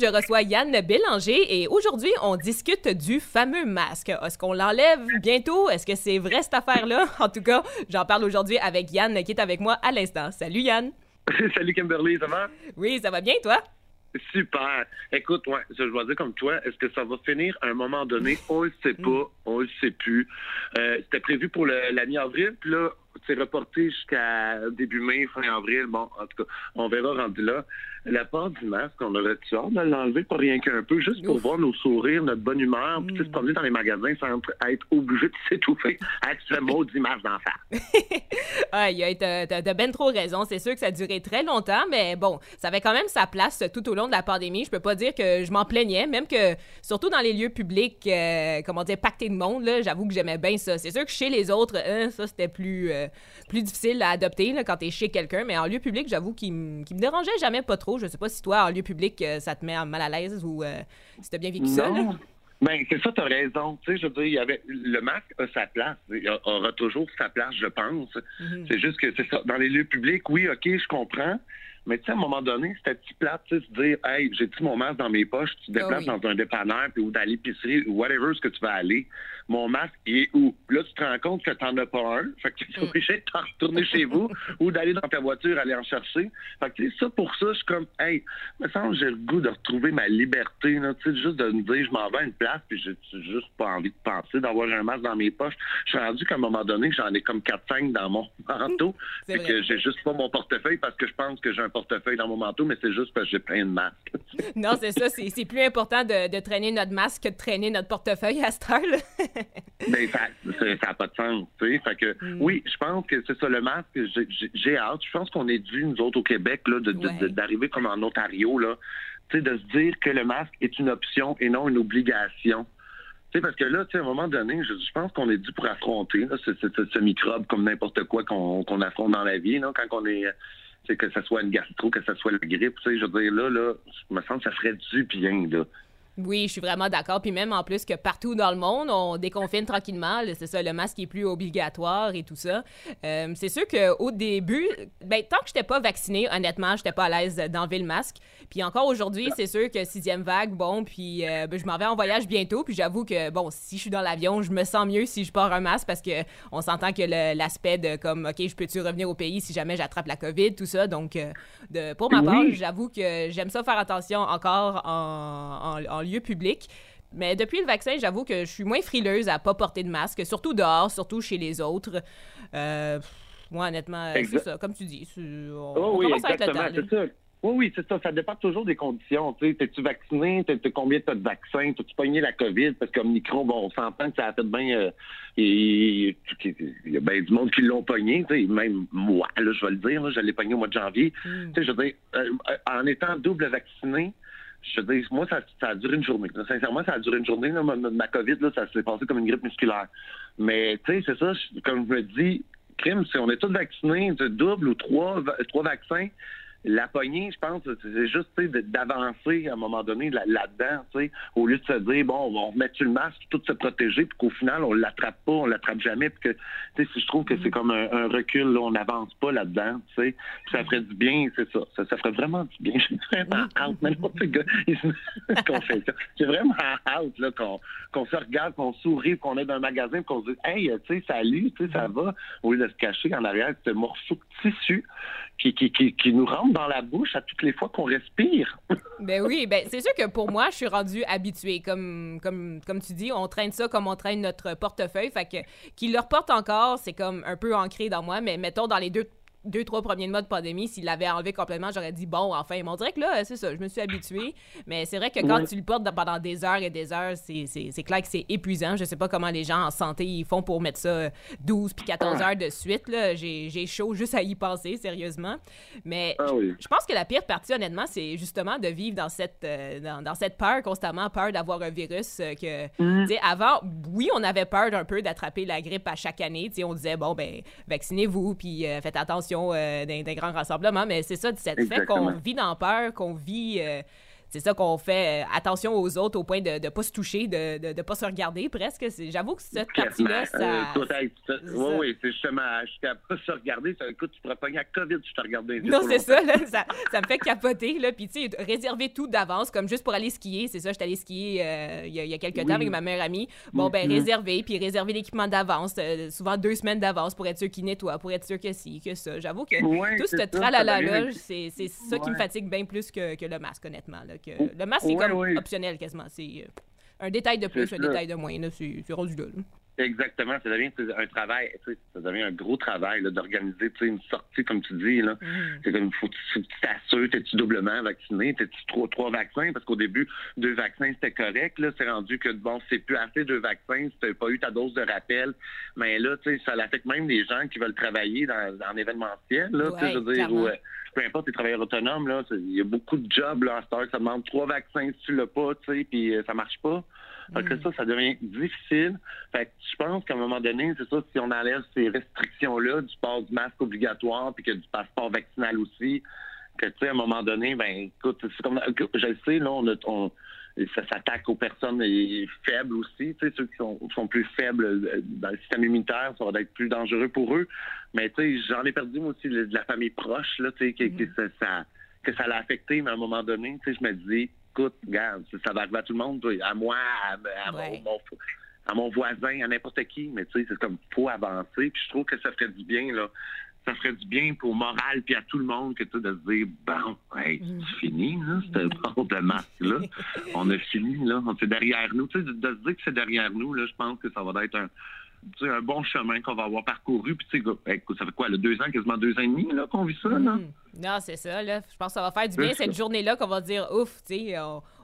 Je reçois Yann Bélanger et aujourd'hui, on discute du fameux masque. Est-ce qu'on l'enlève bientôt? Est-ce que c'est vrai cette affaire-là? En tout cas, j'en parle aujourd'hui avec Yann qui est avec moi à l'instant. Salut Yann. Salut Kimberly, ça va? Oui, ça va bien, toi? Super. Écoute, ouais, je dois dire comme toi, est-ce que ça va finir à un moment donné? On le sait pas, on le sait plus. Euh, C'était prévu pour le, la mi-avril, puis là, c'est reporté jusqu'à début mai, fin avril. Bon, en tout cas, on verra rendu là. La part du masque, on aurait hâte de l'enlever pas rien qu'un peu, juste pour Ouf. voir nos sourires, notre bonne humeur, puis se promener dans les magasins sans être obligé de s'étouffer avec ce maudit masque d'en face. Ah, il y a- t'as t'as ben trop raison. C'est sûr que ça a duré très longtemps, mais bon, ça avait quand même sa place tout au long de la pandémie. Je peux pas dire que je m'en plaignais, même que, surtout dans les lieux publics, euh, comment dire, pactés de monde, j'avoue que j'aimais bien ça. C'est sûr que chez les autres, hein, ça, c'était plus, euh, plus difficile à adopter là, quand t'es chez quelqu'un, mais en lieu public, j'avoue qu'il me qu'il me dérangeait jamais pas trop. Je sais pas si toi, en lieu public, euh, ça te met mal à l'aise ou euh, si t'as bien vécu ça. là. Ben, c'est ça, t'as raison. Tu sais, je veux dire, il y avait, le masque a sa place. Il aura toujours sa place, je pense. Mhm. C'est juste que c'est ça. Dans les lieux publics, oui, OK, je comprends. Mais tu sais, à un moment donné, c'était petit plate, tu sais, se dire, hey, j'ai-tu mon masque dans mes poches, tu te Ah déplaces oui. dans un dépanneur, puis ou dans l'épicerie, ou whatever ce que tu vas aller. Mon masque, il est où? Puis Là, tu te rends compte que t'en as pas un. Fait que tu es Mm. obligé de t'en retourner chez vous ou d'aller dans ta voiture, aller en chercher. Fait que, tu sais, ça, pour ça, je suis comme, hey, me semble j'ai le goût de retrouver ma liberté, là, tu sais, juste de me dire, je m'en vais à une place, puis j'ai juste pas envie de penser d'avoir un masque dans mes poches. Je suis rendu qu'à un moment donné, j'en ai comme 4-5 dans mon manteau. Vrai. que j'ai juste pas mon portefeuille parce que je pense que j'ai un portefeuille dans mon manteau, mais c'est juste parce que j'ai plein de masques. Non, c'est ça. C'est plus important de, de traîner notre masque que de traîner notre portefeuille à cette heure-là. Mais ça n'a pas de sens, tu sais. Fait que, Mm. oui, je pense que c'est ça, le masque, j'ai- hâte. Je pense qu'on est dû, nous autres, au Québec, Ouais. d'arriver comme en Ontario, là, tu sais, de se dire que le masque est une option et non une obligation. Parce que là, tu sais, à un moment donné, je, je pense qu'on est dû pour affronter là, ce, ce- ce- ce microbe comme n'importe quoi qu'on qu'on affronte dans la vie, là, quand on est... que ce soit une gastro, que ce soit la grippe, tu sais, je veux dire, là, là, je me sens que ça ferait du bien, là. Oui, je suis vraiment d'accord. Puis même en plus que partout dans le monde, on déconfine tranquillement. C'est ça, le masque est plus obligatoire et tout ça. Euh, c'est sûr qu'au début, ben, tant que j'étais pas vaccinée, honnêtement, j'étais pas à l'aise d'enlever le masque. Puis encore aujourd'hui, c'est sûr que sixième vague, bon, puis euh, ben, je m'en vais en voyage bientôt. Puis j'avoue que, bon, si je suis dans l'avion, je me sens mieux si je porte un masque parce que on s'entend que l'aspect de comme, OK, je peux-tu revenir au pays si jamais j'attrape la COVID, tout ça. Donc, euh, de, pour ma part, Oui. j'avoue que j'aime ça faire attention encore en, en- en lieu public. Mais depuis le vaccin, j'avoue que je suis moins frileuse à pas porter de masque, surtout dehors, surtout chez les autres. Euh, moi, honnêtement, euh, c'est ça, comme tu dis. On, Oh oui, commence avec le exactement, temps. c'est ça. Oui, oui, c'est ça. Ça dépend toujours des conditions. T'es-tu vacciné? T'es, combien t'as de vaccins? T'as-tu pogné la COVID? Parce que Omicron, bon, on s'entend que ça a fait bien... euh, il y a bien du monde qui l'ont pogné. Même moi, là, je vais le dire, là, je l'ai pogné au mois de janvier. Mm. Tu sais, je veux dire, euh, euh, en étant double vacciné, je veux dire, moi, ça, ça a duré une journée. Sincèrement, ça a duré une journée. Ma, COVID, là, ça s'est passé comme une grippe musculaire. Mais, tu sais, c'est ça, comme je me dis, crime, si on est tous vaccinés, double ou trois, trois vaccins, la poignée, je pense, c'est juste d'avancer à un moment donné là- là-dedans, au lieu de se dire, bon, on va remettre sur le masque, tout se protéger, puis qu'au final, on l'attrape pas, on l'attrape jamais, puis que, tu sais, si je trouve que c'est comme un, un recul, là, on n'avance pas là-dedans, tu ça ferait du bien, c'est ça, ça, ça ferait vraiment du bien. J'ai vraiment hâte, maintenant, ce gars, qu'on fait ça. J'ai vraiment hâte, là, qu'on se regarde, qu'on sourit, qu'on est dans un magasin, qu'on se dise, hey, tu sais, salut, tu sais, ça va, au lieu de se cacher en arrière ce morceau de tissu qui, qui, qui, qui nous rentre dans la bouche à toutes les fois qu'on respire. Ben oui, ben c'est sûr que pour moi, je suis rendue habituée. Comme, comme, comme tu dis, on traîne ça comme on traîne notre portefeuille. Fait que qu'il le reporte encore, c'est comme un peu ancré dans moi. Mais mettons, dans les deux, deux trois premiers mois de pandémie, s'il l'avait enlevé complètement, j'aurais dit bon, enfin. Mais on dirait que là, c'est ça, je me suis habituée. Mais c'est vrai que quand Ouais. tu le portes pendant des heures et des heures, c'est clair que c'est épuisant. Je sais pas comment les gens en santé ils font pour mettre ça euh, 12 puis 14 heures de suite. J'ai j'ai chaud juste à y penser, sérieusement. Mais Ah oui. je pense que la pire partie, honnêtement, c'est justement de vivre dans cette, euh, dans, dans cette peur constamment, peur d'avoir un virus. euh, que, Mm. tu sais, avant, oui, on avait peur un peu d'attraper la grippe à chaque année. Tu sais, on disait, bon, ben, vaccinez-vous, puis euh, faites attention euh, d'un d'un grand rassemblement. Mais c'est ça, le fait qu'on vit dans peur, qu'on vit. Euh, c'est ça qu'on fait euh, attention aux autres au point de ne pas se toucher, de ne pas se regarder presque. J'avoue que cette partie-là, ça. oui, oui, c'est justement, je ne pas se regarder. Ça, écoute, tu pourrais pogner à COVID si je te regardais. Non, c'est ça, là, ça, ça, me fait capoter. Là. Puis, tu sais, réserver tout d'avance, comme juste pour aller skier. C'est ça, j'étais allée skier euh, il, y a, quelques temps avec ma meilleure amie. Bon, ben, mm-hmm. réserver, puis réserver l'équipement d'avance, euh, souvent deux semaines d'avance pour être sûr qu'il nettoie, pour être sûr que si, que ça. J'avoue que tout ce tralala-là, c'est ça qui me fatigue bien plus que, que le masque, honnêtement. Là, que le masque, c'est comme optionnel quasiment. C'est euh, un détail de plus, un détail de moins. C'est rendu là. Exactement, ça devient un travail, ça devient un gros travail d'organiser une sortie, comme tu dis. Là. Mm. C'est comme, faut, que tu t'assures, t'es-tu doublement vacciné, t'es-tu trois, trois vaccins, parce qu'au début, deux vaccins, c'était correct. Là, c'est rendu que, bon, c'est plus assez deux vaccins, si t'as pas eu ta dose de rappel. Mais là, tu sais, ça affecte même les gens qui veulent travailler dans, en événementiel, là, je veux dire, ou, peu importe les travailleurs autonomes, là, il y a beaucoup de jobs, là, à cette ça demande trois vaccins si tu l'as pas, tu sais, puis euh, ça marche pas. Fait que mm. ça, ça devient difficile. Fait que je pense qu'à un moment donné, c'est ça, si on enlève ces restrictions-là, du port du masque obligatoire, puis que du passeport vaccinal aussi, que tu sais, à un moment donné, ben écoute, c'est comme je le sais, là, on, ça s'attaque aux personnes faibles aussi, tu sais, ceux qui sont, plus faibles euh, dans le système immunitaire, ça va être plus dangereux pour eux. Mais tu sais, j'en ai perdu moi aussi de la famille proche, là, tu sais, que, mm. ça, que ça l'a affecté, mais à un moment donné, tu sais, je me dis, écoute, regarde, ça va arriver à tout le monde, à moi, à, mon, voisin, à n'importe qui, mais tu sais, c'est comme, faut avancer, puis je trouve que ça ferait du bien, là. Ça ferait du bien pour moral puis à tout le monde que tu de se dire bon, hey, mm. c'est fini, là, c'était bon de masque-là. On a fini, là. C'est derrière nous. Tu sais, de, se dire que c'est derrière nous, là, je pense que ça va être un, un bon chemin qu'on va avoir parcouru. Puis, tu sais, ça fait quoi, là, deux ans, quasiment deux ans et demi là, qu'on vit ça, là? Mm. Non, c'est ça, là. Je pense que ça va faire du bien cette journée-là qu'on va dire, ouf, tu sais,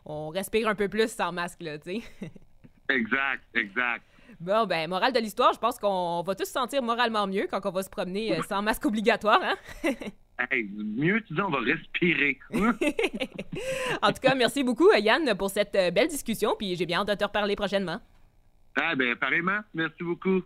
on, respire un peu plus sans masque, là, tu sais. exact, exact. Bon, ben, morale de l'histoire, je pense qu'on va tous se sentir moralement mieux quand on va se promener euh, sans masque obligatoire, hein? Hey, mieux, tu dis, on va respirer. en tout cas, merci beaucoup, Yann, pour cette euh, belle discussion. Puis j'ai bien hâte de te reparler prochainement. Ah, ben, pareillement. Merci beaucoup.